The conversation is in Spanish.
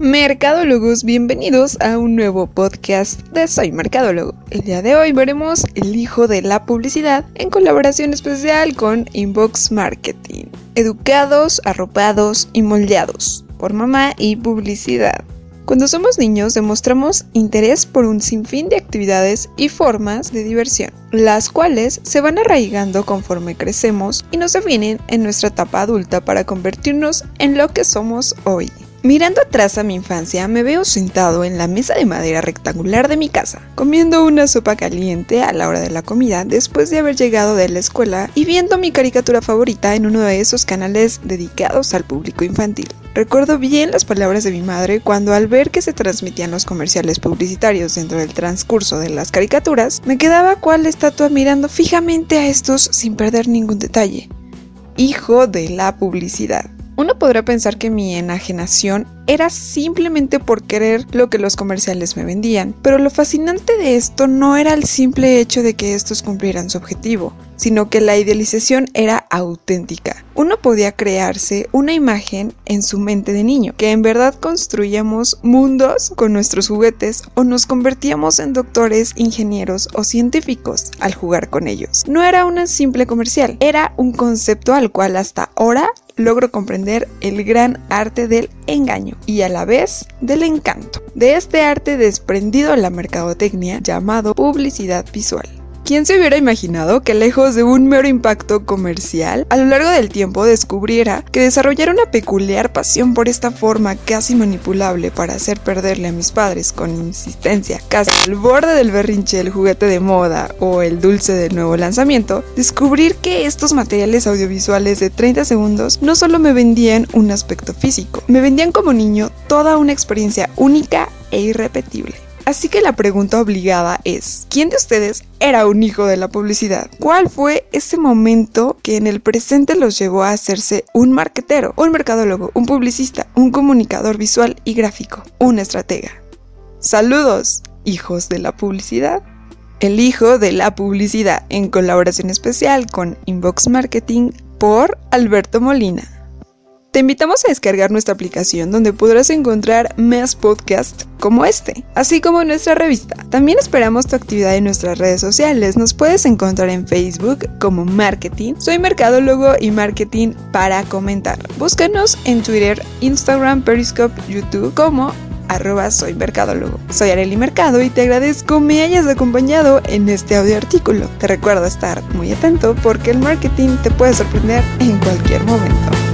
Mercadólogos, bienvenidos a un nuevo podcast de Soy Mercadólogo. El día de hoy veremos El hijo de la publicidad en colaboración especial con Inbox Marketing. Educados, arropados y moldeados por mamá y publicidad. Cuando somos niños demostramos interés por un sinfín de actividades y formas de diversión, las cuales se van arraigando conforme crecemos y nos definen en nuestra etapa adulta para convertirnos en lo que somos hoy. Mirando atrás a mi infancia, me veo sentado en la mesa de madera rectangular de mi casa, comiendo una sopa caliente a la hora de la comida después de haber llegado de la escuela y viendo mi caricatura favorita en uno de esos canales dedicados al público infantil. Recuerdo bien las palabras de mi madre cuando al ver que se transmitían los comerciales publicitarios dentro del transcurso de las caricaturas, me quedaba cual estatua mirando fijamente a estos sin perder ningún detalle. Hijo de la publicidad. Uno podrá pensar que mi enajenación era simplemente por querer lo que los comerciales me vendían, pero lo fascinante de esto no era el simple hecho de que estos cumplieran su objetivo, sino que la idealización era auténtica. Uno podía crearse una imagen en su mente de niño, que en verdad construíamos mundos con nuestros juguetes o nos convertíamos en doctores, ingenieros o científicos al jugar con ellos. No era una simple comercial, era un concepto al cual hasta ahora logro comprender el gran arte del engaño y a la vez del encanto, de este arte desprendido en la mercadotecnia llamado publicidad visual. ¿Quién se hubiera imaginado que lejos de un mero impacto comercial, a lo largo del tiempo descubriera que desarrollar una peculiar pasión por esta forma casi manipulable para hacer perderle a mis padres con insistencia, casi al borde del berrinche el juguete de moda o el dulce del nuevo lanzamiento, descubrir que estos materiales audiovisuales de 30 segundos no solo me vendían un aspecto físico, me vendían como niño toda una experiencia única e irrepetible. Así que la pregunta obligada es, ¿quién de ustedes era un hijo de la publicidad? ¿Cuál fue ese momento que en el presente los llevó a hacerse un marquetero, un mercadólogo, un publicista, un comunicador visual y gráfico, un estratega? Saludos, hijos de la publicidad. El hijo de la publicidad en colaboración especial con Inbox Marketing por Alberto Molina. Te invitamos a descargar nuestra aplicación donde podrás encontrar más podcasts como este, así como nuestra revista. También esperamos tu actividad en nuestras redes sociales. Nos puedes encontrar en Facebook como Marketing. Soy Mercadólogo y Marketing para comentar. Búscanos en Twitter, Instagram, Periscope, YouTube como arroba soy mercadólogo. Soy Areli Mercado y te agradezco me hayas acompañado en este audio artículo. Te recuerdo estar muy atento porque el marketing te puede sorprender en cualquier momento.